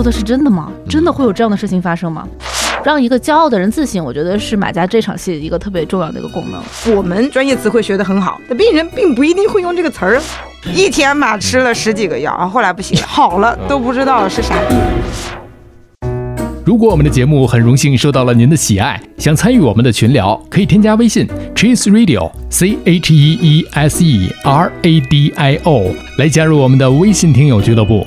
说的是真的吗？真的会有这样的事情发生吗？让一个骄傲的人自信，我觉得是马家这场戏一个特别重要的一个功能。我们专业词汇学得很好，但病人并不一定会用这个词儿。一天嘛吃了十几个药啊，后来不行，好了都不知道是啥病。如果我们的节目很荣幸受到了您的喜爱，想参与我们的群聊，可以添加微信 Cheese Radio C H E E S E R A D I O 来加入我们的微信听友俱乐部。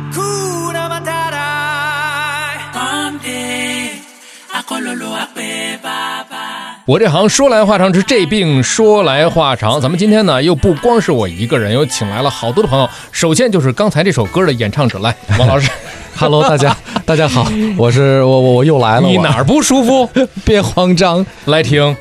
我这行说来话长，是这病说来话长。咱们今天呢，又不光是我一个人，又请来了好多的朋友。首先就是刚才这首歌的演唱者，来，王老师。Hello，大家，大家好，我是我我我又来了。你哪儿不舒服？别慌张，来听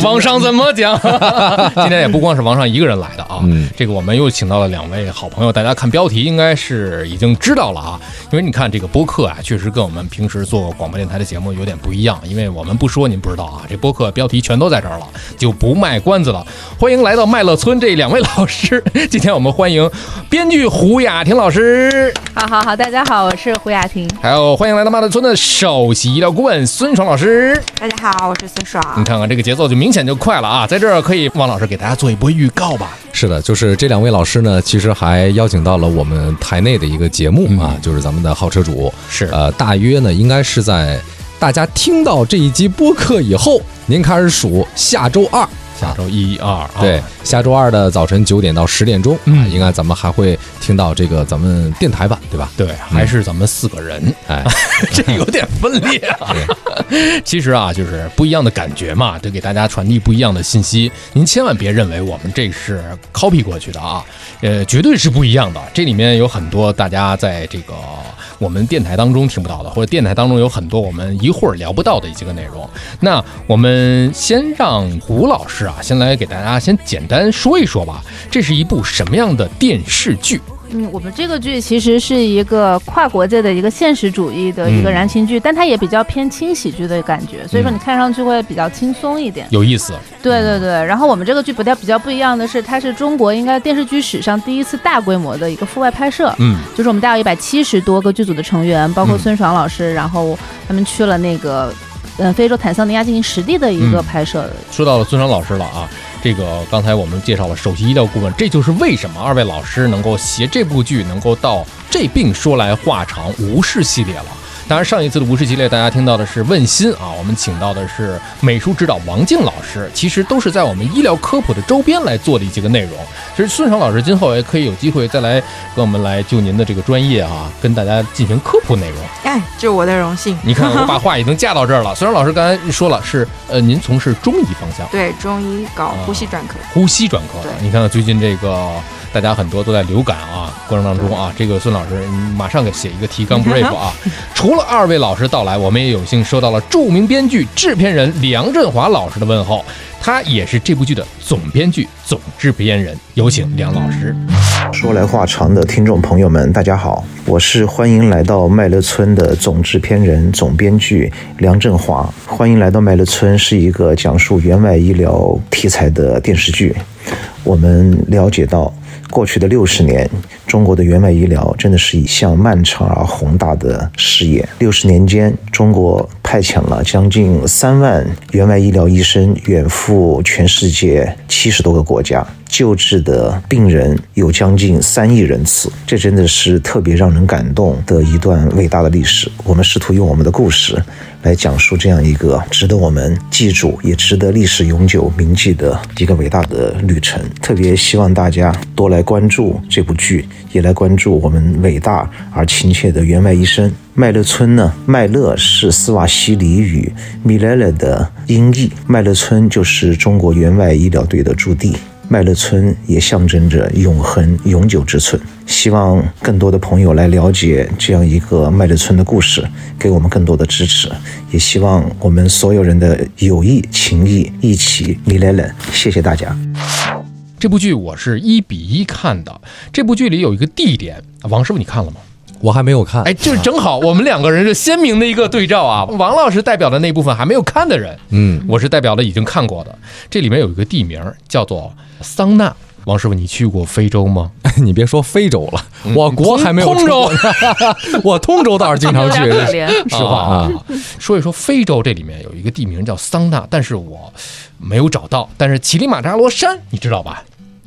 王上怎么讲。今天也不光是王上一个人来的啊，这个我们又请到了两位好朋友。大家看标题应该是已经知道了啊，因为你看这个播客啊，确实跟我们平时做广播电台的节目有点不一样。因为我们不说您不知道啊，这播客标题全都在这儿了，就不卖关子了。欢迎来到麦乐村这两位老师。今天我们欢迎编剧胡雅婷老师。好好好，大家好，我是。胡雅婷，还有欢迎来到麦乐村的首席医疗顾问孙爽老师。大家好，我是孙爽。你看看这个节奏就明显就快了啊！在这儿可以，汪老师给大家做一波预告吧。是的，就是这两位老师呢，其实还邀请到了我们台内的一个节目啊，就是咱们的好车主。是呃，大约呢，应该是在大家听到这一集播客以后，您开始数下周二。下周一、二，对，下周二的早晨九点到十点钟，嗯，应该咱们还会听到这个咱们电台版，对吧？对，还是咱们四个人，哎，这有点分裂啊。其实啊，就是不一样的感觉嘛，得给大家传递不一样的信息。您千万别认为我们这是 copy 过去的啊，呃，绝对是不一样的。这里面有很多大家在这个我们电台当中听不到的，或者电台当中有很多我们一会儿聊不到的一些个内容。那我们先让胡老师啊。先来给大家先简单说一说吧，这是一部什么样的电视剧？嗯，我们这个剧其实是一个跨国界的一个现实主义的一个燃情剧，但它也比较偏轻喜剧的感觉，所以说你看上去会比较轻松一点，有意思。对对对，然后我们这个剧不太比较不一样的是，它是中国应该电视剧史上第一次大规模的一个户外拍摄，嗯，就是我们大概一百七十多个剧组的成员，包括孙爽老师，然后他们去了那个。嗯，非洲坦桑尼亚进行实地的一个拍摄。说到了孙爽老师了啊，这个刚才我们介绍了首席医疗顾问，这就是为什么二位老师能够携这部剧能够到这病说来话长无视系列了。当然，上一次的无视系列，大家听到的是问心啊，我们请到的是美术指导王静老师，其实都是在我们医疗科普的周边来做的一些个内容。其实孙爽老师今后也可以有机会再来跟我们来就您的这个专业啊，跟大家进行科普内容。哎，这是我的荣幸。你看，我把话已经架到这儿了。孙爽老师刚才说了，是呃，您从事中医方向，对，中医搞呼吸专科，呼吸专科。你看看最近这个。大家很多都在流感啊过程当中啊，这个孙老师马上给写一个提纲 brief 啊。除了二位老师到来，我们也有幸收到了著名编剧、制片人梁振华老师的问候，他也是这部剧的总编剧、总制片人。有请梁老师。说来话长的听众朋友们，大家好，我是欢迎来到麦乐村的总制片人、总编剧梁振华。欢迎来到麦乐村是一个讲述援外医疗题材的电视剧。我们了解到。过去的六十年，中国的援外医疗真的是一项漫长而宏大的事业。六十年间，中国派遣了将近三万援外医疗医生，远赴全世界七十多个国家。救治的病人有将近三亿人次，这真的是特别让人感动的一段伟大的历史。我们试图用我们的故事来讲述这样一个值得我们记住，也值得历史永久铭记的一个伟大的旅程。特别希望大家多来关注这部剧，也来关注我们伟大而亲切的员外医生。麦乐村呢？麦乐是斯瓦西里语 “milele” 的音译，麦乐村就是中国援外医疗队的驻地。麦乐村也象征着永恒、永久之村。希望更多的朋友来了解这样一个麦乐村的故事，给我们更多的支持。也希望我们所有人的友谊、情谊一起 “milele”。谢谢大家。这部剧我是一比一看的。这部剧里有一个地点，王师傅你看了吗？我还没有看，哎，就是正好我们两个人是鲜明的一个对照啊。王老师代表的那部分还没有看的人，嗯，我是代表了已经看过的。这里面有一个地名叫做桑纳。王师傅，你去过非洲吗？你别说非洲了，我国还没有通州，我通州倒是经常去。实话啊，说一说非洲这里面有一个地名叫桑纳，但是我没有找到。但是乞力马扎罗山你知道吧？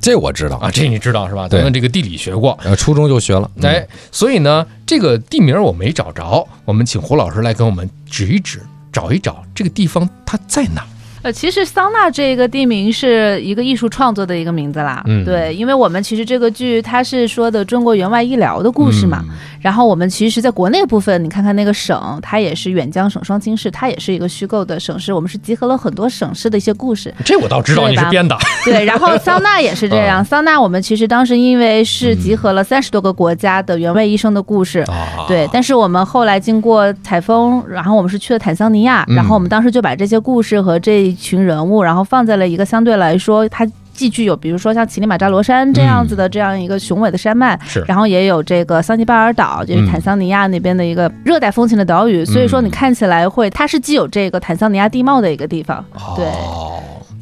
这我知道啊，这你知道是吧？咱们这个地理学过，呃，初中就学了。哎，所以呢，这个地名我没找着，我们请胡老师来给我们指一指，找一找这个地方它在哪。呃，其实桑娜这个地名是一个艺术创作的一个名字啦。嗯，对，因为我们其实这个剧它是说的中国援外医疗的故事嘛。然后我们其实，在国内部分，你看看那个省，它也是远江省双清市，它也是一个虚构的省市。我们是集合了很多省市的一些故事。这我倒知道，你是编的。对，然后桑娜也是这样。桑娜我们其实当时因为是集合了三十多个国家的援外医生的故事。对，但是我们后来经过采风，然后我们是去了坦桑尼亚，然后我们当时就把这些故事和这一群人物，然后放在了一个相对来说它。既具有，比如说像乞力马扎罗山这样子的这样一个雄伟的山脉，是，然后也有这个桑吉巴尔岛，就是坦桑尼亚那边的一个热带风情的岛屿，所以说你看起来会，它是既有这个坦桑尼亚地貌的一个地方。对，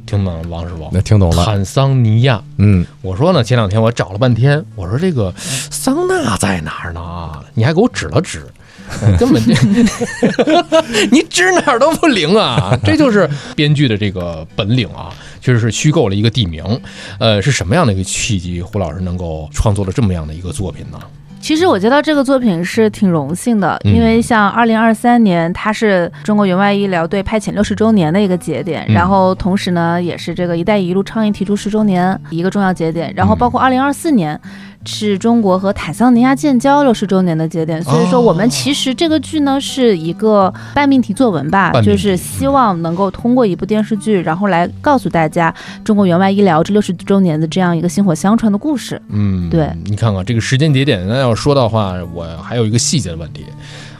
听懂了，王师傅，那听懂了。坦桑尼亚，嗯，我说呢，前两天我找了半天，我说这个桑拿在哪儿呢？你还给我指了指。根本就，你指哪儿都不灵啊！这就是编剧的这个本领啊，确实是虚构了一个地名。呃，是什么样的一个契机，胡老师能够创作了这么样的一个作品呢？其实我觉得这个作品是挺荣幸的，因为像二零二三年，它是中国援外医疗队派遣六十周年的一个节点，然后同时呢，也是这个“一带一路”倡议提出十周年一个重要节点，然后包括二零二四年。是中国和坦桑尼亚建交六十周年的节点，所以说我们其实这个剧呢是一个半命题作文吧，就是希望能够通过一部电视剧，然后来告诉大家中国援外医疗这六十周年的这样一个薪火相传的故事。嗯，对，你看看这个时间节点，那要说的话，我还有一个细节的问题。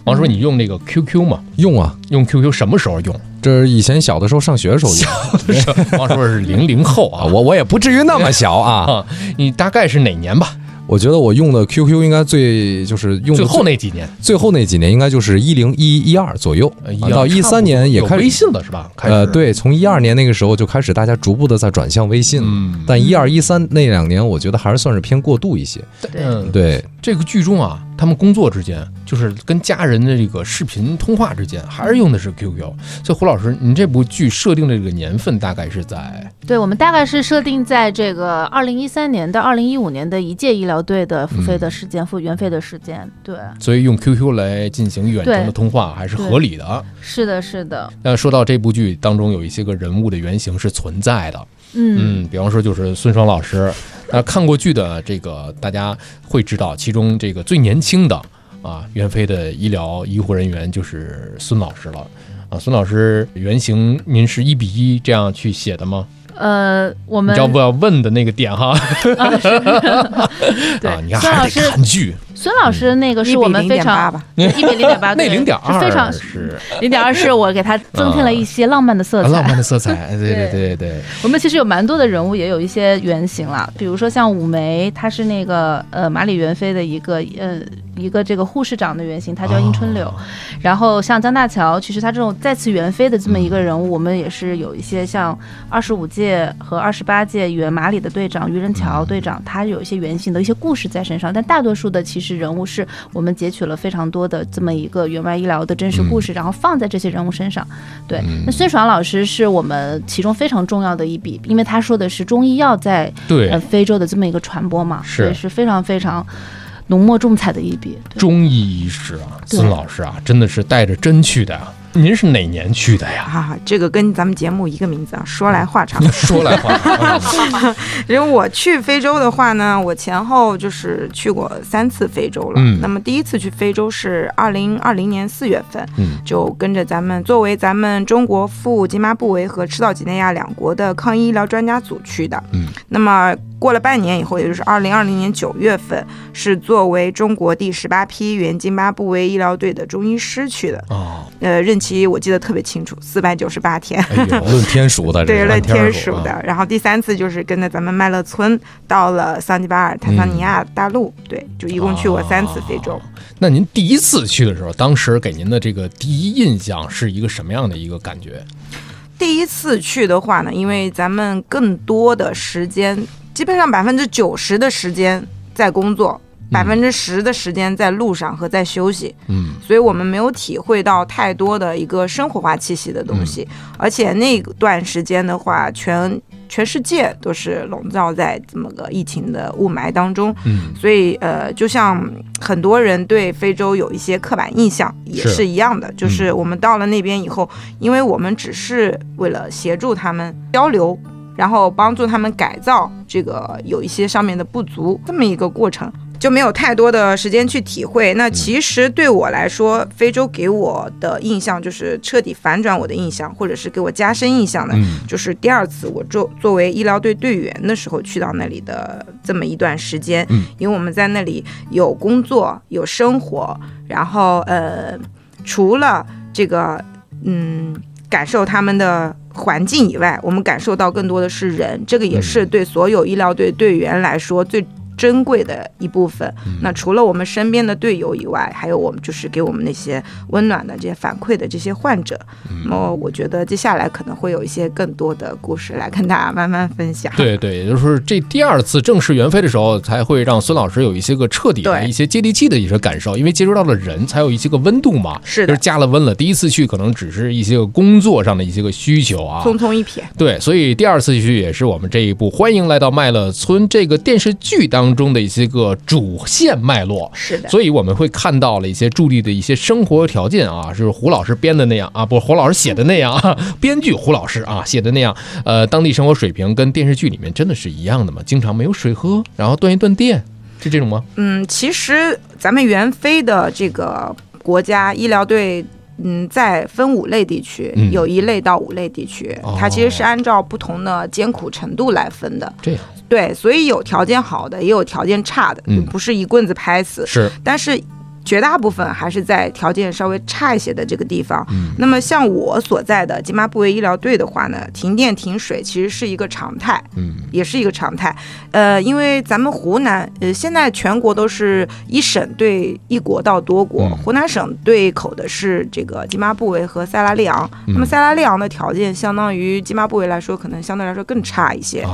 王叔，你用那个 QQ 吗？用啊，用 QQ 什么时候用？这是以前小的时候上学的时候用。王叔是零零后啊，我我也不至于那么小啊。你大概是哪年吧？我觉得我用的 QQ 应该最就是用最后那几年，最后那几年应该就是一零一一二左右，到一三年也开始微信了是吧？呃，对，从一二年那个时候就开始，大家逐步的在转向微信了。但一二一三那两年，我觉得还是算是偏过渡一些。嗯，对，这个剧中啊。他们工作之间，就是跟家人的这个视频通话之间，还是用的是 QQ。所以胡老师，您这部剧设定的这个年份大概是在？对我们大概是设定在这个二零一三年到二零一五年的一届医疗队的付费的时间，付原费的时间。对，所以用 QQ 来进行远程的通话还是合理的。是的，是的。那说到这部剧当中有一些个人物的原型是存在的，嗯，比方说就是孙双老师。那看过剧的这个大家会知道，其中这个最年轻的啊，袁飞的医疗医护人员就是孙老师了啊。孙老师原型您是一比一这样去写的吗？呃，我们要不要问的那个点哈？对，你看还得看剧。孙老师那个是我们非常一比零点八，那零点二非常是零点二，是我给他增添了一些浪漫的色彩，浪漫的色彩，对对对对。我们其实有蛮多的人物，也有一些原型了，比如说像武梅，她是那个呃马里元妃的一个呃一个这个护士长的原型，她叫殷春柳。然后像张大乔，其实他这种再次元妃的这么一个人物，我们也是有一些像二十五届和二十八届原马里的队长于仁桥队长，他有一些原型的一些故事在身上，但大多数的其实。实人物，是我们截取了非常多的这么一个援外医疗的真实故事，然后放在这些人物身上。对，那孙爽老师是我们其中非常重要的一笔，因为他说的是中医药在对非洲的这么一个传播嘛，是是非常非常。浓墨重彩的一笔，中医医师啊，孙老师啊，真的是带着针去的呀。您是哪年去的呀？啊，这个跟咱们节目一个名字啊。说来话长，说来话长。因为我去非洲的话呢，我前后就是去过三次非洲了。嗯。那么第一次去非洲是二零二零年四月份，嗯，就跟着咱们作为咱们中国赴津巴布韦和赤道几内亚两国的抗疫医疗专家组去的。嗯。那么过了半年以后，也就是二零二零年九月份，是作为中国第十八批原津巴布韦医疗队的中医师去的。哦。呃，任。期我记得特别清楚，四百九十八天，论天数的，对，论天数的。然后第三次就是跟着咱们麦乐村到了桑吉巴尔、坦桑尼亚大陆，对，就一共去过三次非洲。那您第一次去的时候，当时给您的这个第一印象是一个什么样的一个感觉？第一次去的话呢，因为咱们更多的时间，基本上百分之九十的时间在工作。百分之十的时间在路上和在休息，嗯，所以我们没有体会到太多的一个生活化气息的东西，而且那段时间的话，全全世界都是笼罩在这么个疫情的雾霾当中，嗯，所以呃，就像很多人对非洲有一些刻板印象也是一样的，就是我们到了那边以后，因为我们只是为了协助他们交流，然后帮助他们改造这个有一些上面的不足这么一个过程。就没有太多的时间去体会。那其实对我来说，非洲给我的印象就是彻底反转我的印象，或者是给我加深印象的，就是第二次我作作为医疗队队员的时候去到那里的这么一段时间。嗯，因为我们在那里有工作有生活，然后呃，除了这个嗯感受他们的环境以外，我们感受到更多的是人。这个也是对所有医疗队队员来说最。珍贵的一部分。那除了我们身边的队友以外，还有我们就是给我们那些温暖的这些反馈的这些患者。那么我觉得接下来可能会有一些更多的故事来跟大家慢慢分享。对对，也就是这第二次正式援飞的时候，才会让孙老师有一些个彻底的一些接地气的一些感受，因为接触到了人才有一些个温度嘛。是的，加了温了。第一次去可能只是一些个工作上的一些个需求啊，匆匆一瞥。对，所以第二次去也是我们这一部《欢迎来到麦乐村》这个电视剧当。当中的一些个主线脉络是的，所以我们会看到了一些助力的一些生活条件啊，是胡老师编的那样啊，不是，胡老师写的那样啊，编剧胡老师啊写的那样，呃，当地生活水平跟电视剧里面真的是一样的吗？经常没有水喝，然后断一断电，是这种吗？嗯，其实咱们援非的这个国家医疗队，嗯，在分五类地区，有一类到五类地区，它其实是按照不同的艰苦程度来分的。这样。对，所以有条件好的，也有条件差的，不是一棍子拍死。是，但是。绝大部分还是在条件稍微差一些的这个地方。嗯，那么像我所在的津巴布韦医疗队的话呢，停电停水其实是一个常态，嗯，也是一个常态。呃，因为咱们湖南，呃，现在全国都是一省对一国到多国，湖南省对口的是这个津巴布韦和塞拉利昂。那么塞拉利昂的条件相当于津巴布韦来说，可能相对来说更差一些。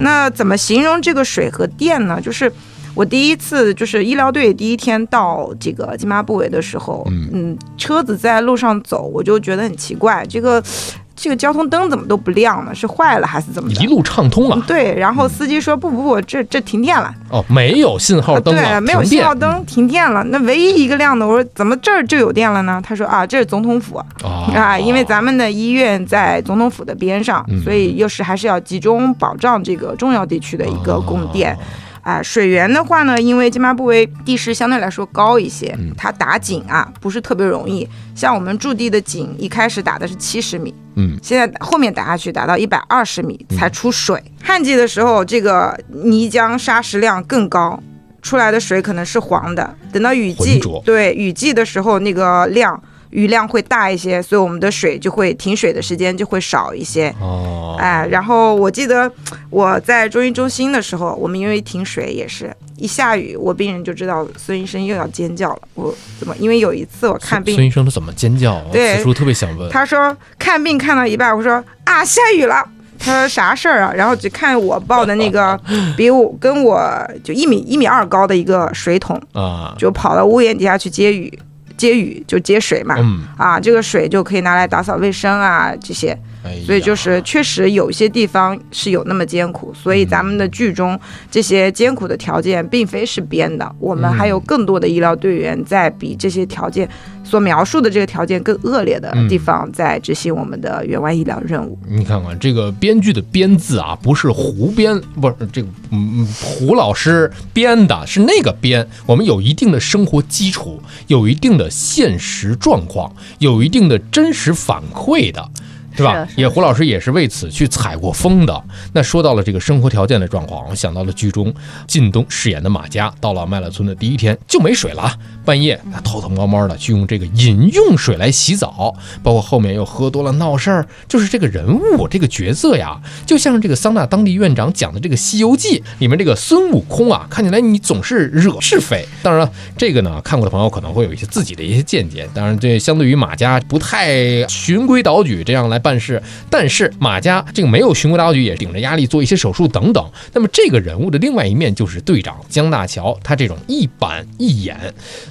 那怎么形容这个水和电呢？就是。我第一次就是医疗队第一天到这个津巴布韦的时候，嗯，车子在路上走，我就觉得很奇怪，这个这个交通灯怎么都不亮呢？是坏了还是怎么？一路畅通了。对，然后司机说不不不，这这停电了。哦，没有信号灯对，没有信号灯，停电了。那唯一一个亮的，我说怎么这儿就有电了呢？他说啊，这是总统府啊，因为咱们的医院在总统府的边上，所以又是还是要集中保障这个重要地区的一个供电。啊，水源的话呢，因为津巴布韦地势相对来说高一些，它打井啊不是特别容易。像我们驻地的井，一开始打的是七十米，嗯，现在后面打下去打到一百二十米才出水。旱季的时候，这个泥浆沙石量更高，出来的水可能是黄的。等到雨季，对雨季的时候，那个量。雨量会大一些，所以我们的水就会停水的时间就会少一些。哦，哎，然后我记得我在中医中心的时候，我们因为停水也是一下雨，我病人就知道孙医生又要尖叫了。我怎么？因为有一次我看病，孙医生他怎么尖叫？对，特别想问。他说看病看到一半，我说啊下雨了。他说啥事儿啊？然后只看我抱的那个 比我跟我就一米一米二高的一个水桶啊，就跑到屋檐底下去接雨，接雨就接水嘛。啊，这个水就可以拿来打扫卫生啊这些。所以就是确实有些地方是有那么艰苦，所以咱们的剧中这些艰苦的条件并非是编的，我们还有更多的医疗队员在比这些条件所描述的这个条件更恶劣的地方在执行我们的援外医疗任务。你看看这个编剧的“编”字啊，不是胡编，不是这个嗯胡老师编的，是那个编。我们有一定的生活基础，有一定的现实状况，有一定的真实反馈的。是吧？也胡老师也是为此去采过风的。那说到了这个生活条件的状况，我想到了剧中靳东饰演的马家，到了麦乐村的第一天就没水了，半夜他偷偷摸摸的去用这个饮用水来洗澡，包括后面又喝多了闹事儿，就是这个人物这个角色呀，就像这个桑拿当地院长讲的这个《西游记》里面这个孙悟空啊，看起来你总是惹是非。当然了，这个呢看过的朋友可能会有一些自己的一些见解。当然，这相对于马家不太循规蹈矩这样来。办事，但是马家这个没有循规蹈矩，也顶着压力做一些手术等等。那么这个人物的另外一面就是队长江大桥，他这种一板一眼。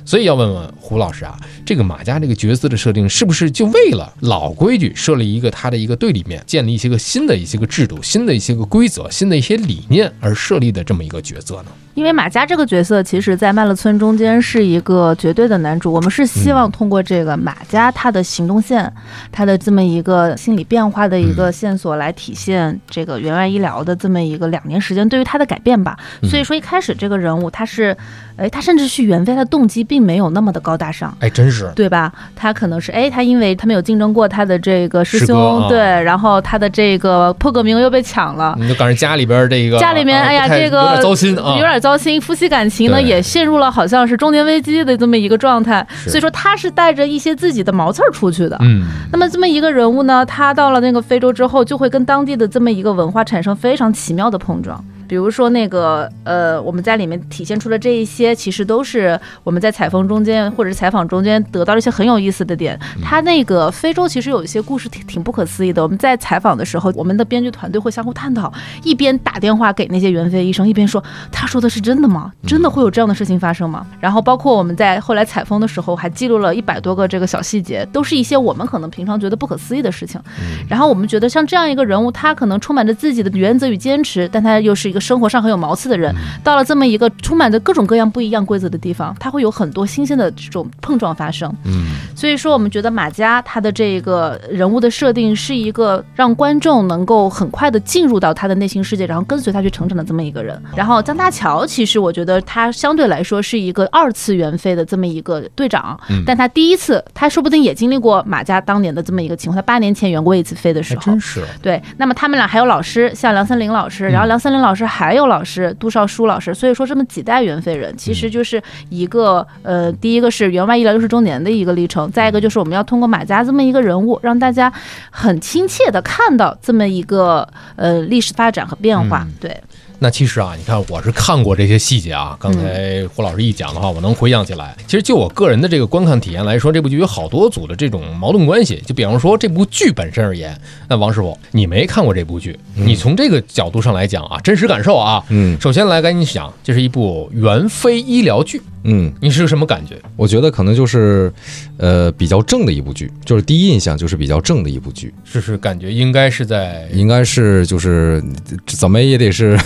所以要问问胡老师啊，这个马家这个角色的设定是不是就为了老规矩设立一个他的一个队里面，建立一些个新的一些个制度、新的一些个规则、新的一些理念而设立的这么一个角色呢？因为马家这个角色，其实，在麦乐村中间是一个绝对的男主。我们是希望通过这个马家他的行动线，他的这么一个心理变化的一个线索，来体现这个援外医疗的这么一个两年时间对于他的改变吧。所以说，一开始这个人物他是，哎，他甚至去援非，他的动机并没有那么的高大上。哎，真是，对吧？他可能是，哎，他因为他没有竞争过他的这个师兄，对，然后他的这个破格名额又被抢了，你就赶上家里边这个家里面，哎呀，这个有点糟心啊，有点。糟心，夫妻感情呢也陷入了好像是中年危机的这么一个状态，所以说他是带着一些自己的毛刺儿出去的。嗯，那么这么一个人物呢，他到了那个非洲之后，就会跟当地的这么一个文化产生非常奇妙的碰撞。比如说那个呃，我们在里面体现出的这一些，其实都是我们在采风中间或者是采访中间得到了一些很有意思的点。他那个非洲其实有一些故事挺挺不可思议的。我们在采访的时候，我们的编剧团队会相互探讨，一边打电话给那些援非医生，一边说他说的是真的吗？真的会有这样的事情发生吗？然后包括我们在后来采风的时候，还记录了一百多个这个小细节，都是一些我们可能平常觉得不可思议的事情。然后我们觉得像这样一个人物，他可能充满着自己的原则与坚持，但他又是一个。生活上很有毛刺的人，到了这么一个充满着各种各样不一样规则的地方，他会有很多新鲜的这种碰撞发生。嗯，所以说我们觉得马家他的这个人物的设定是一个让观众能够很快的进入到他的内心世界，然后跟随他去成长的这么一个人。然后张大乔其实我觉得他相对来说是一个二次元飞的这么一个队长，但他第一次他说不定也经历过马家当年的这么一个情况，他八年前圆过一次飞的时候，真是对。那么他们俩还有老师，像梁森林老师，然后梁森林老师。还有老师杜少书老师，所以说这么几代原废人，其实就是一个呃，第一个是援外医疗六十周年的一个历程，再一个就是我们要通过马家这么一个人物，让大家很亲切的看到这么一个呃历史发展和变化，对。那其实啊，你看我是看过这些细节啊。刚才胡老师一讲的话，我能回想起来。其实就我个人的这个观看体验来说，这部剧有好多组的这种矛盾关系。就比方说这部剧本身而言，那王师傅你没看过这部剧，你从这个角度上来讲啊，真实感受啊，嗯，首先来赶紧讲，这是一部原非医疗剧，嗯，你是个什么感觉？我觉得可能就是，呃，比较正的一部剧，就是第一印象就是比较正的一部剧，是是感觉应该是在，应该是就是怎么也得是。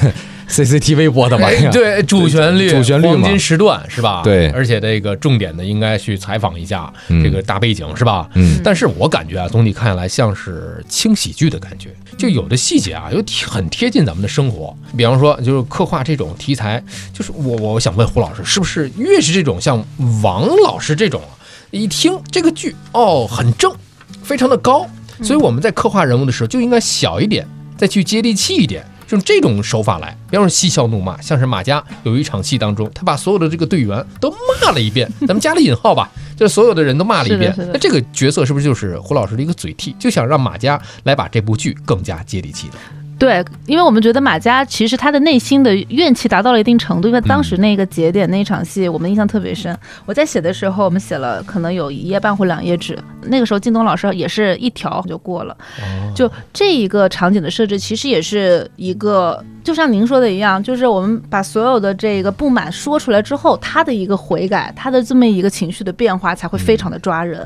CCTV 播的吧？对，主旋律，主旋律黄金时段是吧？对，而且这个重点的应该去采访一下这个大背景是吧？嗯。但是我感觉啊，总体看下来像是轻喜剧的感觉，就有的细节啊，又很贴近咱们的生活。比方说，就是刻画这种题材，就是我我想问胡老师，是不是越是这种像王老师这种，一听这个剧哦，很正，非常的高，所以我们在刻画人物的时候就应该小一点，再去接地气一点。用这种手法来，比方说嬉笑怒骂，像是马家有一场戏当中，他把所有的这个队员都骂了一遍，咱们加了引号吧，就是所有的人都骂了一遍。那这个角色是不是就是胡老师的一个嘴替，就想让马家来把这部剧更加接地气的？对，因为我们觉得马佳其实他的内心的怨气达到了一定程度，因为当时那个节点那场戏，我们印象特别深。我在写的时候，我们写了可能有一页半或两页纸，那个时候靳东老师也是一条就过了。就这一个场景的设置，其实也是一个，就像您说的一样，就是我们把所有的这个不满说出来之后，他的一个悔改，他的这么一个情绪的变化，才会非常的抓人。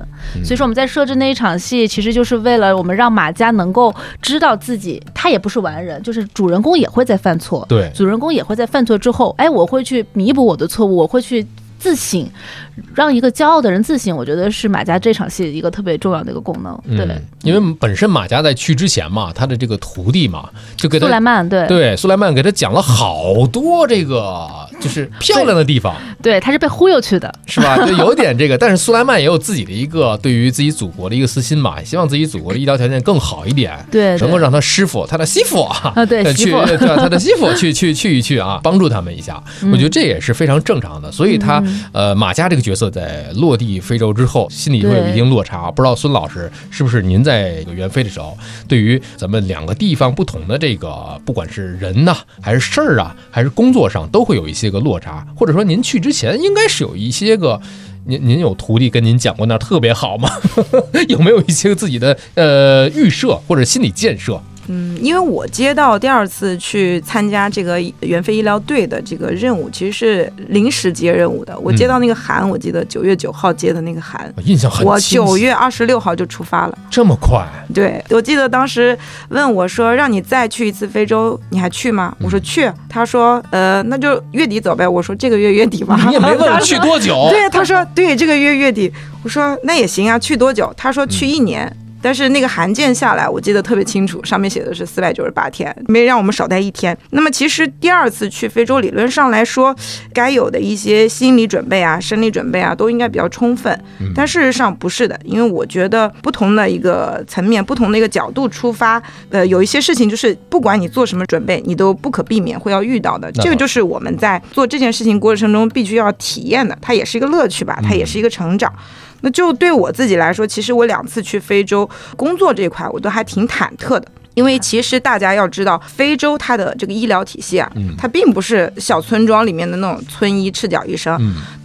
所以说我们在设置那一场戏，其实就是为了我们让马家能够知道自己，他也不是完人，就是主人公也会在犯错，对，主人公也会在犯错之后，哎，我会去弥补我的错误，我会去。自省，让一个骄傲的人自信，我觉得是马家这场戏一个特别重要的一个功能。对，因为本身马家在去之前嘛，他的这个徒弟嘛，就给他苏莱曼，对对，苏莱曼给他讲了好多这个就是漂亮的地方。对，他是被忽悠去的，是吧？就有点这个，但是苏莱曼也有自己的一个对于自己祖国的一个私心嘛，希望自己祖国的医疗条件更好一点，对，能够让他师傅，他的媳妇啊，对，去对他的媳妇 去去去一去啊，帮助他们一下。我觉得这也是非常正常的，所以他呃马家这个角色在落地非洲之后，心里会有一定落差。不知道孙老师是不是您在援非的时候，对于咱们两个地方不同的这个，不管是人呐，还是事儿啊，还是工作上，都会有一些个落差，或者说您去之前应该是有一些个，您您有徒弟跟您讲过那儿特别好吗？有没有一些自己的呃预设或者心理建设？嗯，因为我接到第二次去参加这个援非医疗队的这个任务，其实是临时接任务的。我接到那个函，我记得九月九号接的那个函，印象很。我九月二十六号就出发了，这么快？对，我记得当时问我说，让你再去一次非洲，你还去吗？我说去。他说，呃，那就月底走呗。我说这个月月底吧。你也没问我去多久。对，他说对，这个月月底。我说那也行啊，去多久？他说去一年。但是那个函件下来，我记得特别清楚，上面写的是四百九十八天，没让我们少待一天。那么其实第二次去非洲，理论上来说，该有的一些心理准备啊、生理准备啊，都应该比较充分。但事实上不是的，因为我觉得不同的一个层面、不同的一个角度出发，呃，有一些事情就是不管你做什么准备，你都不可避免会要遇到的。这个就是我们在做这件事情过程中必须要体验的，它也是一个乐趣吧，它也是一个成长。那就对我自己来说，其实我两次去非洲工作这一块，我都还挺忐忑的。因为其实大家要知道，非洲它的这个医疗体系啊，它并不是小村庄里面的那种村医、赤脚医生，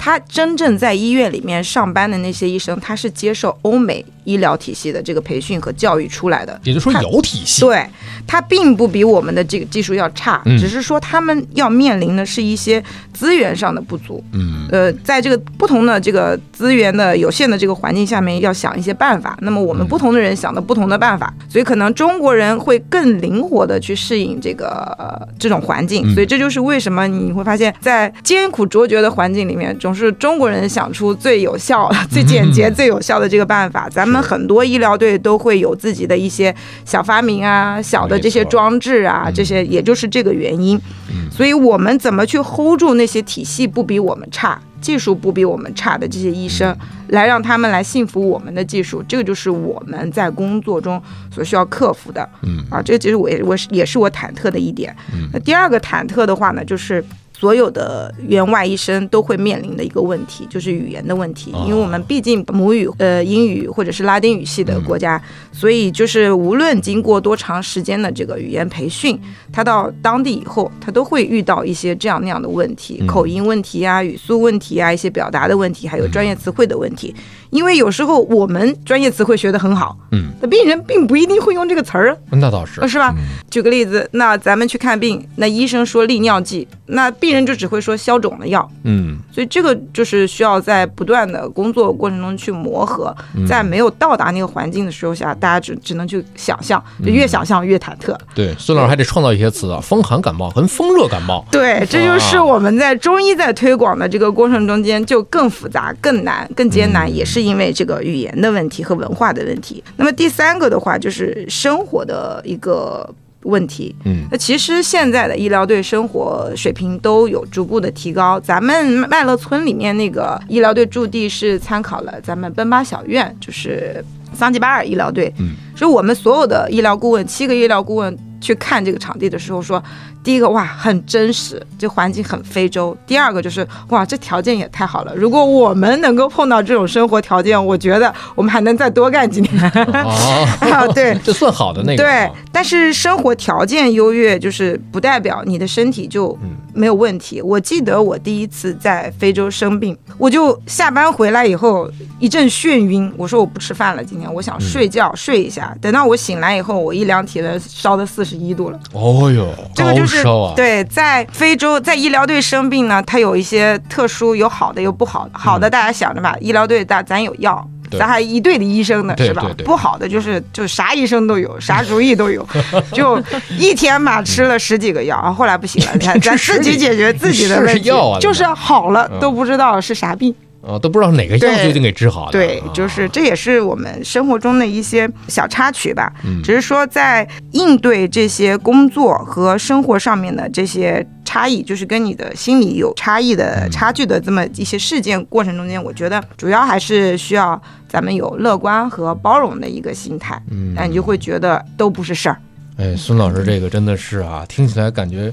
他真正在医院里面上班的那些医生，他是接受欧美医疗体系的这个培训和教育出来的。也就是说有体系。对，他并不比我们的这个技术要差，只是说他们要面临的是一些资源上的不足。嗯，呃，在这个不同的这个资源的有限的这个环境下面，要想一些办法。那么我们不同的人想的不同的办法，所以可能中国人。会更灵活的去适应这个这种环境，所以这就是为什么你会发现，在艰苦卓绝的环境里面，总是中国人想出最有效、最简洁、最有效的这个办法。咱们很多医疗队都会有自己的一些小发明啊、小的这些装置啊，这些也就是这个原因。所以我们怎么去 hold 住那些体系不比我们差？技术不比我们差的这些医生，来让他们来信服我们的技术，这个就是我们在工作中所需要克服的。嗯，啊，这个其实我也我是也是我忐忑的一点。嗯，那第二个忐忑的话呢，就是。所有的员外医生都会面临的一个问题，就是语言的问题。因为我们毕竟母语呃英语或者是拉丁语系的国家，所以就是无论经过多长时间的这个语言培训，他到当地以后，他都会遇到一些这样那样的问题，口音问题啊、语速问题啊、一些表达的问题，还有专业词汇的问题。因为有时候我们专业词汇学得很好，嗯，那病人并不一定会用这个词儿，那倒是，是吧？举个例子，那咱们去看病，那医生说利尿剂，那病人就只会说消肿的药，嗯，所以这个就是需要在不断的工作过程中去磨合，在没有到达那个环境的时候下，大家只只能去想象，就越想象越忐忑。对，孙老师还得创造一些词啊，风寒感冒跟风热感冒。对，这就是我们在中医在推广的这个过程中间就更复杂、更难、更艰难，也是。因为这个语言的问题和文化的问题，那么第三个的话就是生活的一个问题。嗯，那其实现在的医疗队生活水平都有逐步的提高。咱们麦乐村里面那个医疗队驻地是参考了咱们奔巴小院，就是桑吉巴尔医疗队。嗯，所以我们所有的医疗顾问，七个医疗顾问去看这个场地的时候说。第一个哇，很真实，这环境很非洲。第二个就是哇，这条件也太好了。如果我们能够碰到这种生活条件，我觉得我们还能再多干几年。啊，对，这算好的那个。对，但是生活条件优越，就是不代表你的身体就没有问题。我记得我第一次在非洲生病，我就下班回来以后一阵眩晕，我说我不吃饭了，今天我想睡觉睡一下。等到我醒来以后，我一量体温烧到四十一度了。哦哟，这个就是高烧啊！对，在非洲在医疗队生病呢，它有一些特殊，有好的有不好的。好的大家想着吧，医疗队大咱有药。咱还一队的医生呢，是吧？不好的就是就啥医生都有，啥主意都有，就一天嘛吃了十几个药，后来不行了，咱 咱自己解决自己的问题，就是好了都不知道是啥病。啊，都不知道哪个药就已经给治好了。对，就是这也是我们生活中的一些小插曲吧。嗯，只是说在应对这些工作和生活上面的这些差异，就是跟你的心理有差异的差距的这么一些事件过程中间，我觉得主要还是需要咱们有乐观和包容的一个心态。嗯，那你就会觉得都不是事儿。哎，孙老师，这个真的是啊，听起来感觉，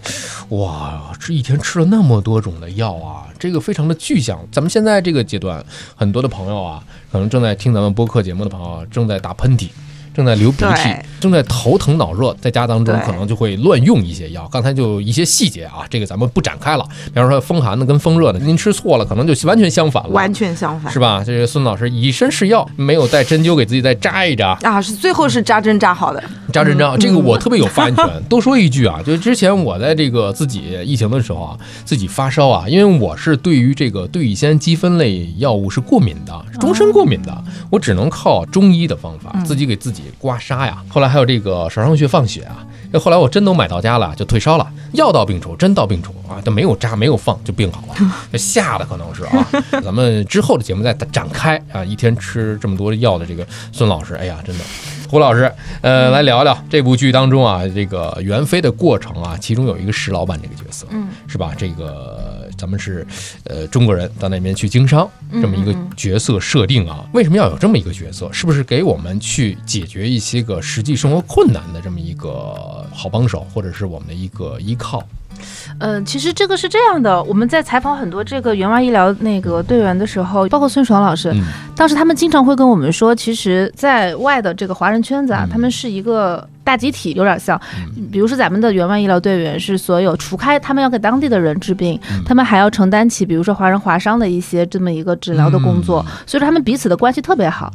哇，这一天吃了那么多种的药啊，这个非常的具象。咱们现在这个阶段，很多的朋友啊，可能正在听咱们播客节目的朋友，正在打喷嚏。正在流鼻涕，正在头疼脑热，在家当中可能就会乱用一些药。刚才就一些细节啊，这个咱们不展开了。比方说风寒的跟风热的，您吃错了，可能就完全相反了。完全相反，是吧？这个孙老师以身试药，没有带针灸给自己再扎一扎啊，是最后是扎针扎好的。扎针扎，这个我特别有发言权。多说一句啊，就是之前我在这个自己疫情的时候啊，自己发烧啊，因为我是对于这个对乙酰基酚类药物是过敏的，终身过敏的，我只能靠中医的方法，自己给自己刮痧呀。后来还有这个少上穴放血啊，那后来我真都买到家了，就退烧了。药到病除，真到病除啊，就没有扎，没有放，就病好了。吓的可能是啊。咱们之后的节目再展开啊，一天吃这么多药的这个孙老师，哎呀，真的。胡老师，呃，来聊聊这部剧当中啊，这个袁飞的过程啊，其中有一个石老板这个角色，嗯，是吧？这个咱们是呃中国人到那边去经商这么一个角色设定啊，为什么要有这么一个角色？是不是给我们去解决一些个实际生活困难的这么一个好帮手，或者是我们的一个依靠？嗯，其实这个是这样的，我们在采访很多这个援外医疗那个队员的时候，包括孙爽老师，当时他们经常会跟我们说，其实在外的这个华人圈子啊，他们是一个。大集体有点像，比如说咱们的援外医疗队员是所有除开他们要给当地的人治病，他们还要承担起比如说华人华商的一些这么一个治疗的工作，所以说他们彼此的关系特别好。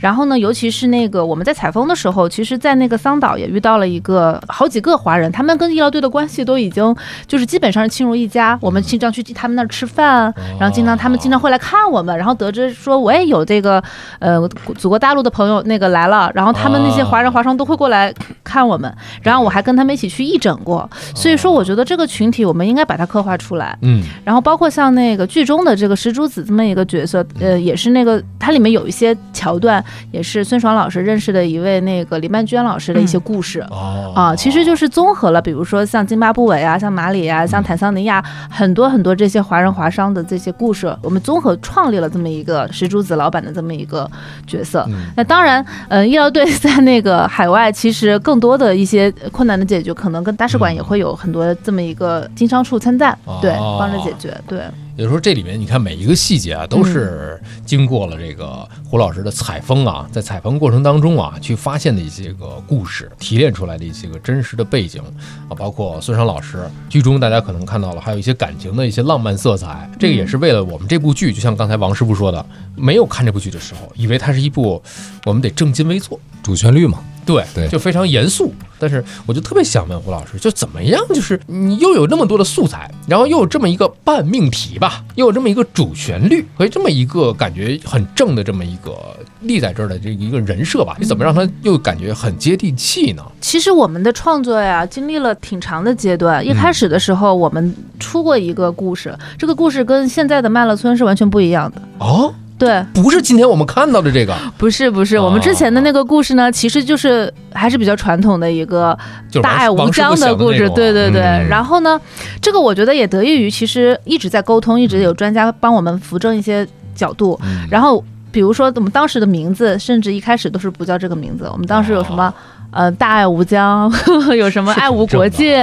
然后呢，尤其是那个我们在采风的时候，其实，在那个桑岛也遇到了一个好几个华人，他们跟医疗队的关系都已经就是基本上是亲如一家。我们经常去他们那儿吃饭，然后经常他们经常会来看我们，然后得知说我也有这个呃祖国大陆的朋友那个来了，然后他们那些华人华商都会过来。看我们，然后我还跟他们一起去义诊过，所以说我觉得这个群体我们应该把它刻画出来。嗯，然后包括像那个剧中的这个石珠子这么一个角色，呃，也是那个它里面有一些桥段，也是孙爽老师认识的一位那个李曼娟老师的一些故事。哦，啊，其实就是综合了，比如说像津巴布韦啊，像马里啊，像坦桑尼亚很多很多这些华人华商的这些故事，我们综合创立了这么一个石珠子老板的这么一个角色。那当然，呃，医疗队在那个海外其实。更多的一些困难的解决，可能跟大使馆也会有很多这么一个经商处参赞，对，帮着解决，对。也就是说这里面你看每一个细节啊，都是经过了这个胡老师的采风啊，在采风过程当中啊，去发现的一些个故事，提炼出来的一些个真实的背景啊，包括孙尚老师剧中大家可能看到了，还有一些感情的一些浪漫色彩，这个也是为了我们这部剧，就像刚才王师傅说的，没有看这部剧的时候，以为它是一部我们得正襟危坐，主旋律嘛。对对，就非常严肃。但是我就特别想问胡老师，就怎么样？就是你又有那么多的素材，然后又有这么一个半命题吧，又有这么一个主旋律和这么一个感觉很正的这么一个立在这儿的这一个人设吧，你怎么让他又感觉很接地气呢？其实我们的创作呀，经历了挺长的阶段。一开始的时候，我们出过一个故事，这个故事跟现在的麦乐村是完全不一样的哦。对，不是今天我们看到的这个，不是不是，我们之前的那个故事呢，其实就是还是比较传统的一个大爱无疆的故事，对对对。然后呢，这个我觉得也得益于其实一直在沟通，一直有专家帮我们扶正一些角度。然后比如说我们当时的名字，甚至一开始都是不叫这个名字，我们当时有什么？呃，大爱无疆，有什么爱无国界，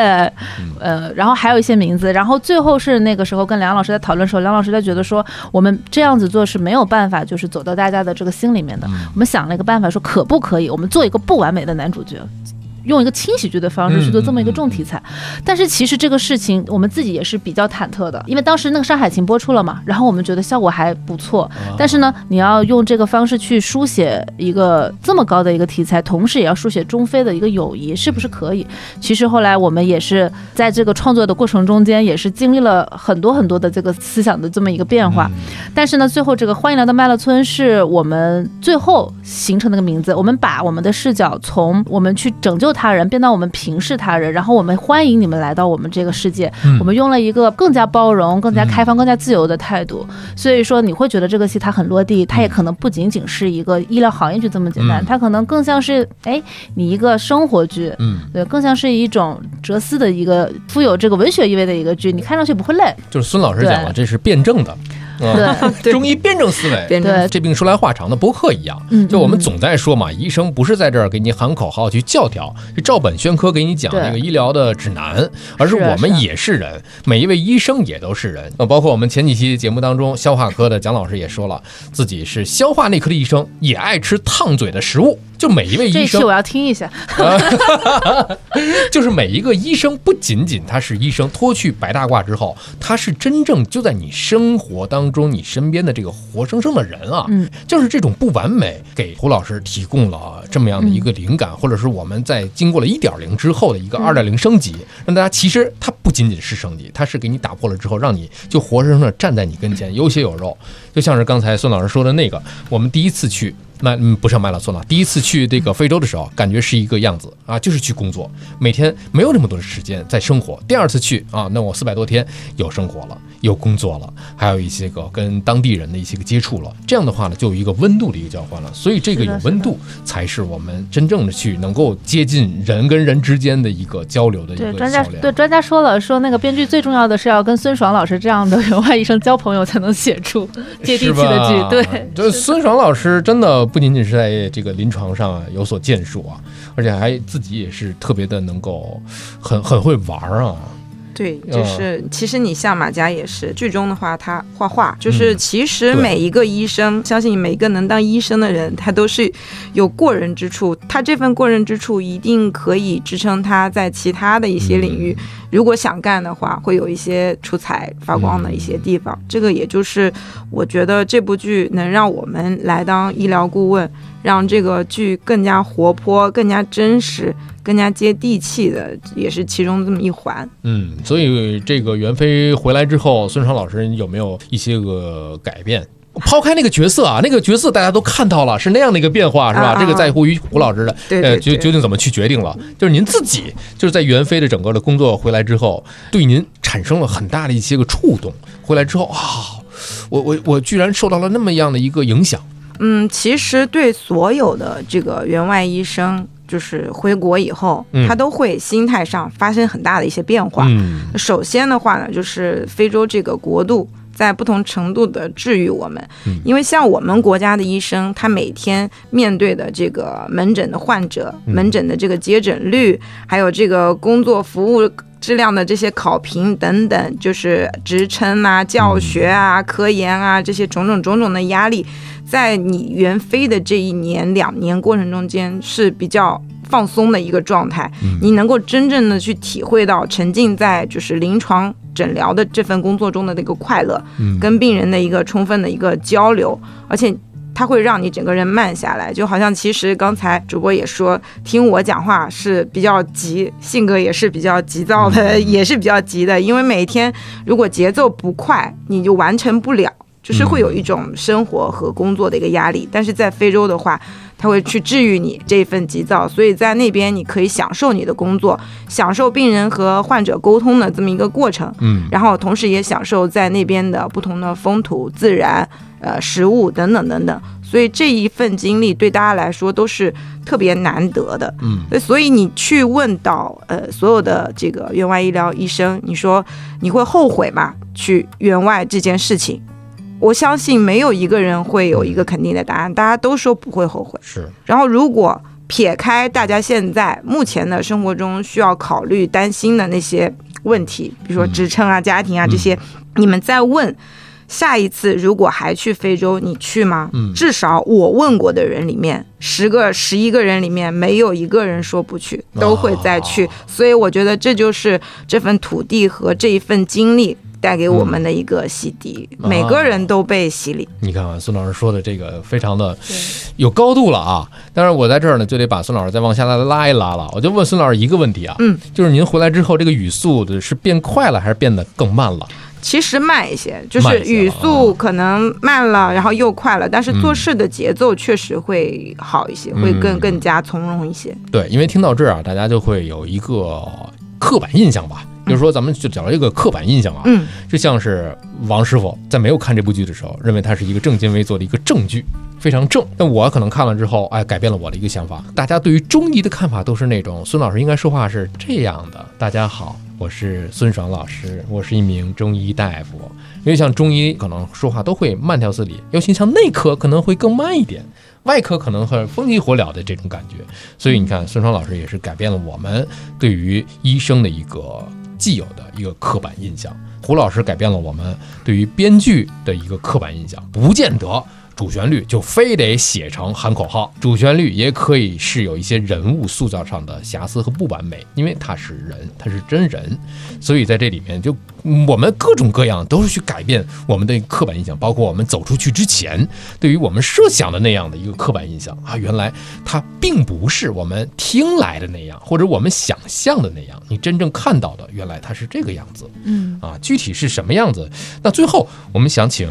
呃，然后还有一些名字，然后最后是那个时候跟梁老师在讨论的时候，梁老师在觉得说我们这样子做是没有办法，就是走到大家的这个心里面的。我们想了一个办法，说可不可以我们做一个不完美的男主角。用一个轻喜剧的方式去做这么一个重题材。但是其实这个事情我们自己也是比较忐忑的，因为当时那个《山海情》播出了嘛，然后我们觉得效果还不错。但是呢，你要用这个方式去书写一个这么高的一个题材，同时也要书写中非的一个友谊，是不是可以？其实后来我们也是在这个创作的过程中间，也是经历了很多很多的这个思想的这么一个变化。但是呢，最后这个欢迎来到麦乐村是我们最后形成那个名字。我们把我们的视角从我们去拯救他人变到我们平视他人，然后我们欢迎你们来到我们这个世界。我们用了一个更加包容、更加开放、更加自由的态度。所以说，你会觉得这个戏它很落地，它也可能不仅仅是一个医疗行业剧这么简单，它可能更像是哎你一个生活剧，嗯，对，更像是一种哲思的一个富有这个文学意味的一个剧，你看上去不会累。就是孙老师讲了，这是辩证的。对，中医辩证思维，对，这病说来话长的播客一样。就我们总在说嘛，医生不是在这儿给你喊口号去教条，就照本宣科给你讲那个医疗的指南，而是我们也是人，每一位医生也都是人。呃，包括我们前几期节目当中，消化科的蒋老师也说了，自己是消化内科的医生，也爱吃烫嘴的食物。就每一位医生，我要听一下。就是每一个医生，不仅仅他是医生，脱去白大褂之后，他是真正就在你生活当中，你身边的这个活生生的人啊。嗯，就是这种不完美，给胡老师提供了这么样的一个灵感，或者是我们在经过了一点零之后的一个二点零升级，让大家其实它不仅仅是升级，它是给你打破了之后，让你就活生生的站在你跟前，有血有肉，就像是刚才孙老师说的那个，我们第一次去。麦嗯，不上麦拉村了。第一次去这个非洲的时候，感觉是一个样子啊，就是去工作，每天没有那么多的时间在生活。第二次去啊，那我四百多天有生活了，有工作了，还有一些个跟当地人的一些个接触了。这样的话呢，就有一个温度的一个交换了。所以这个有温度，才是我们真正的去能够接近人跟人之间的一个交流的一个。对专家对专家说了，说那个编剧最重要的是要跟孙爽老师这样的员 外医生交朋友，才能写出接地气的剧。对，这孙爽老师真的。不仅仅是在这个临床上有所建树啊，而且还自己也是特别的能够很很会玩啊。对，就是其实你像马佳也是剧中的话，他画画，就是其实每一个医生，相信每一个能当医生的人，他都是有过人之处。他这份过人之处一定可以支撑他在其他的一些领域，如果想干的话，会有一些出彩发光的一些地方。这个也就是我觉得这部剧能让我们来当医疗顾问，让这个剧更加活泼、更加真实。更加接地气的，也是其中这么一环。嗯，所以这个袁飞回来之后，孙爽老师有没有一些个改变？抛开那个角色啊，那个角色大家都看到了，是那样的一个变化，是吧？这个在乎于胡老师的，呃，究究竟怎么去决定了？就是您自己就是在袁飞的整个的工作回来之后，对您产生了很大的一些个触动。回来之后啊，我我我居然受到了那么样的一个影响。嗯，其实对所有的这个员外医生。就是回国以后，他都会心态上发生很大的一些变化。首先的话呢，就是非洲这个国度在不同程度的治愈我们，因为像我们国家的医生，他每天面对的这个门诊的患者，门诊的这个接诊率，还有这个工作服务质量的这些考评等等，就是职称啊、教学啊、科研啊这些种种种种的压力。在你援飞的这一年两年过程中间是比较放松的一个状态，你能够真正的去体会到沉浸在就是临床诊疗的这份工作中的那个快乐，跟病人的一个充分的一个交流，而且它会让你整个人慢下来，就好像其实刚才主播也说，听我讲话是比较急，性格也是比较急躁的，也是比较急的，因为每天如果节奏不快，你就完成不了。就是会有一种生活和工作的一个压力，但是在非洲的话，他会去治愈你这一份急躁，所以在那边你可以享受你的工作，享受病人和患者沟通的这么一个过程，嗯，然后同时也享受在那边的不同的风土自然、呃食物等等等等，所以这一份经历对大家来说都是特别难得的，嗯，所以你去问到呃所有的这个院外医疗医生，你说你会后悔吗？去院外这件事情？我相信没有一个人会有一个肯定的答案，大家都说不会后悔。是。然后，如果撇开大家现在目前的生活中需要考虑、担心的那些问题，比如说职称啊、家庭啊这些，你们再问下一次如果还去非洲，你去吗？嗯至少我问过的人里面，十个、十一个人里面没有一个人说不去，都会再去。哦所以我觉得这就是这份土地和这一份经历带给我们的一个洗涤，嗯每个人都被洗礼。你看啊，孙老师说的这个非常的有高度了啊！但是我在这儿呢，就得把孙老师再往下拉拉一拉了。我就问孙老师一个问题啊，嗯，就是您回来之后，这个语速的是变快了，还是变得更慢了？其实慢一些，就是语速可能慢了，然后又快了，但是做嗯事的节奏确实会好一些，嗯会更更加从容一些。对，因为听到这儿啊，大家就会有一个刻板印象吧，就是说咱们就讲一个刻板印象啊，嗯，就像是王师傅在没有看这部剧的时候，认为它是一个正襟危坐的一个正剧，非常正。但我可能看了之后，哎，改变了我的一个想法。大家对于中医的看法都是那种，孙老师应该说话是这样的：大家好，我是孙爽老师，我是一名中医大夫。因为像中医可能说话都会慢条斯理，尤其像内科可能会更慢一点。外科可能很风急火燎的这种感觉，所以你看，孙爽老师也是改变了我们对于医生的一个既有的一个刻板印象。胡老师改变了我们对于编剧的一个刻板印象，不见得主旋律就非得写成喊口号，主旋律也可以是有一些人物塑造上的瑕疵和不完美，因为他是人，他是真人，所以在这里面就我们各种各样都是去改变我们的刻板印象，包括我们走出去之前对于我们设想的那样的一个刻板印象啊，原来它并不是我们听来的那样，或者我们想象的那样，你真正看到的原来它是这个样子。嗯啊，具体是什么样子？那最后我们想请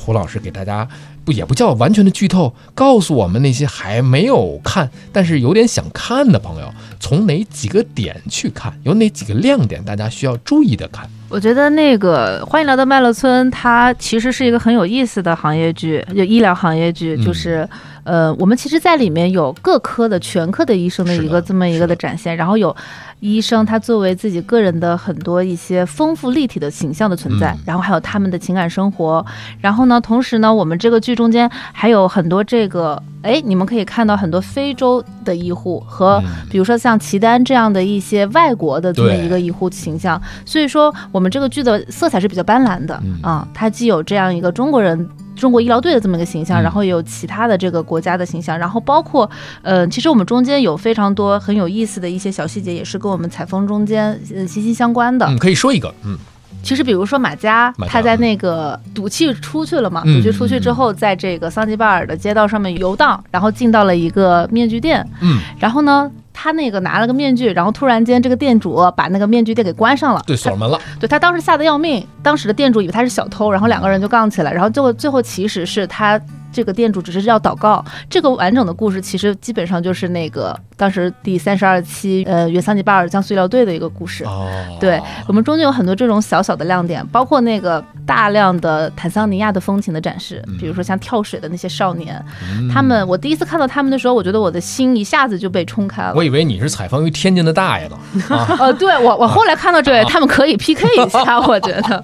胡老师给大家不也不叫完全的剧透，告诉我们那些还没有看但是有点想看的朋友，从哪几个点去看，有哪几个亮点大家需要注意的看。我觉得那个《欢迎来到麦乐村》，它其实是一个很有意思的行业剧，就医疗行业剧，嗯就是。呃，我们其实在里面有各科的全科的医生的一个这么一个的。的展现，然后有医生他作为自己个人的很多一些丰富立体的形象的存在，嗯。然后还有他们的情感生活，然后呢，同时呢，我们这个剧中间还有很多这个，哎，你们可以看到很多非洲的医护和嗯。比如说像齐丹这样的一些外国的这么一个医护形象，所以说我们这个剧的色彩是比较斑斓的嗯。啊，它既有这样一个中国人。中国医疗队的这么一个形象，嗯然后也有其他的这个国家的形象，然后包括，呃，其实我们中间有非常多很有意思的一些小细节，也是跟我们采风中间呃息息相关的。嗯，可以说一个，嗯，其实，比如说马加马，加他在那个赌气出去了嘛，嗯。赌气出去之后，在这个桑吉巴尔的街道上面游荡，然后进到了一个面具店，嗯，然后呢，他那个拿了个面具，然后突然间这个店主把那个面具店给关上了，对，锁门了，对他当时吓得要命，当时的店主以为他是小偷，然后两个人就杠起来，然后最后最后其实是他这个店主只是要祷告。这个完整的故事其实基本上就是那个当时第三十二期呃原桑吉巴尔江塑料队的一个故事。哦，对我们中间有很多这种小小的亮点，包括那个大量的坦桑尼亚的风情的展示，比如说像跳水的那些少年，嗯他们我第一次看到他们的时候，我觉得我的心一下子就被冲开了我。以为你是采访于天津的大爷呢，啊。呃，对我我后来看到这位，他们可以 PK 一下，我觉得，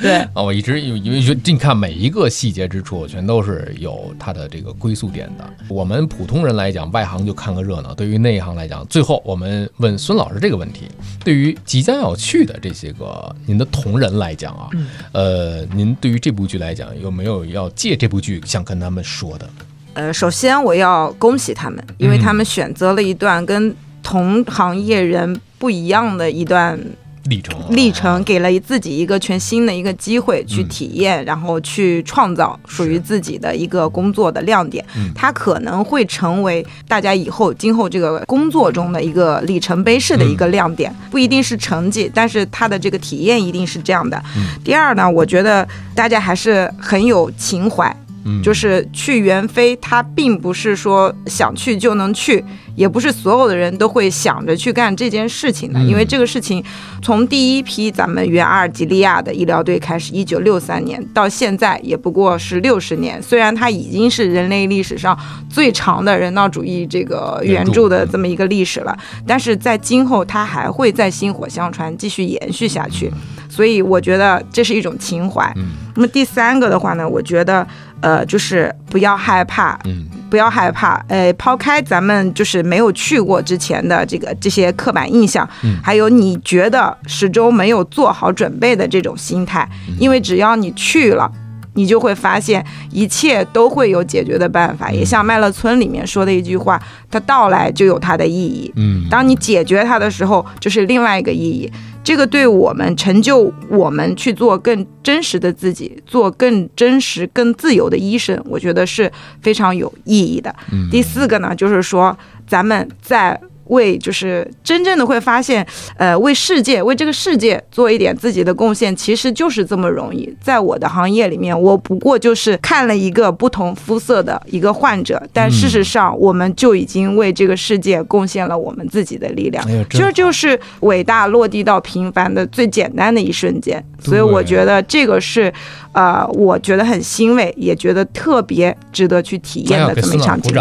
对。啊，我一直因为因为觉得你看每一个细节之处，全都是有它的这个归宿点的。我们普通人来讲，外行就看个热闹；对于内行来讲，最后我们问孙老师这个问题：对于即将要去的这些个您的同仁来讲啊，呃，您对于这部剧来讲，有没有要借这部剧想跟他们说的？呃，首先我要恭喜他们，因为他们选择了一段跟同行业人不一样的一段历程啊历程，给了自己一个全新的一个机会去嗯体验，然后去创造属于自己的一个工作的亮点嗯。它可能会成为大家以后今后这个工作中的一个里程碑式的一个亮点，不一定是成绩，但是它的这个体验一定是这样的。嗯第二呢，我觉得大家还是很有情怀。嗯，就是去援非，他并不是说想去就能去，也不是所有的人都会想着去干这件事情的，嗯。因为这个事情从第一批咱们原阿尔及利亚的医疗队开始，一九六三年到现在也不过是六十年，虽然它已经是人类历史上最长的人道主义这个援助的这么一个历史了，但是在今后它还会再薪火相传，继续延续下去，所以我觉得这是一种情怀。嗯。那么第三个的话呢，我觉得，呃，就是不要害怕，嗯不要害怕，呃，抛开咱们就是没有去过之前的这个这些刻板印象，嗯还有你觉得始终没有做好准备的这种心态，因为只要你去了。你就会发现一切都会有解决的办法。也像麦乐村里面说的一句话，它到来就有它的意义。嗯，当你解决它的时候，就是另外一个意义。这个对我们成就我们去做更真实的自己，做更真实、更自由的医生，我觉得是非常有意义的。第四个呢，就是说咱们在。为就是真正的会发现，呃，为世界为这个世界做一点自己的贡献，其实就是这么容易。在我的行业里面，我不过就是看了一个不同肤色的一个患者，但事实上，我们就已经为这个世界贡献了我们自己的力量。这就是伟大落地到平凡的最简单的一瞬间。所以我觉得这个是，呃，我觉得很欣慰，也觉得特别值得去体验的这么一场经历。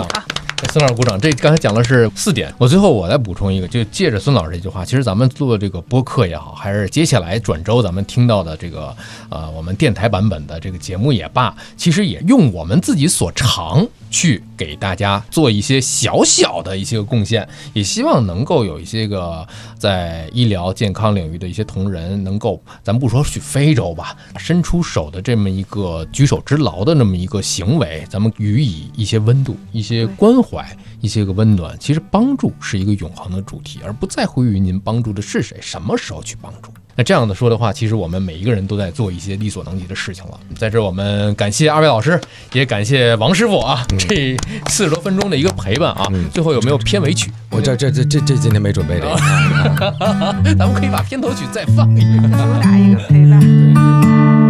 孙老师鼓掌，这刚才讲的是四点，我最后我再补充一个，就借着孙老师这句话，其实咱们做这个播客也好，还是接下来转周咱们听到的这个呃我们电台版本的这个节目也罢，其实也用我们自己所长去给大家做一些小小的一些个贡献，也希望能够有一些个在医疗健康领域的一些同仁能够，咱不说去非洲吧，伸出手的这么一个举手之劳的那么一个行为，咱们予以一些温度，一些关。怀一些个温暖，其实帮助是一个永恒的主题，而不在乎于您帮助的是谁，什么时候去帮助。那这样的说的话，其实我们每一个人都在做一些力所能及的事情了。在这，我们感谢二位老师，也感谢王师傅啊，这四十多分钟的一个陪伴啊。最后有没有片尾曲？我这这这这这今天没准备这个，咱们可以把片头曲再放一个，主打一个陪伴。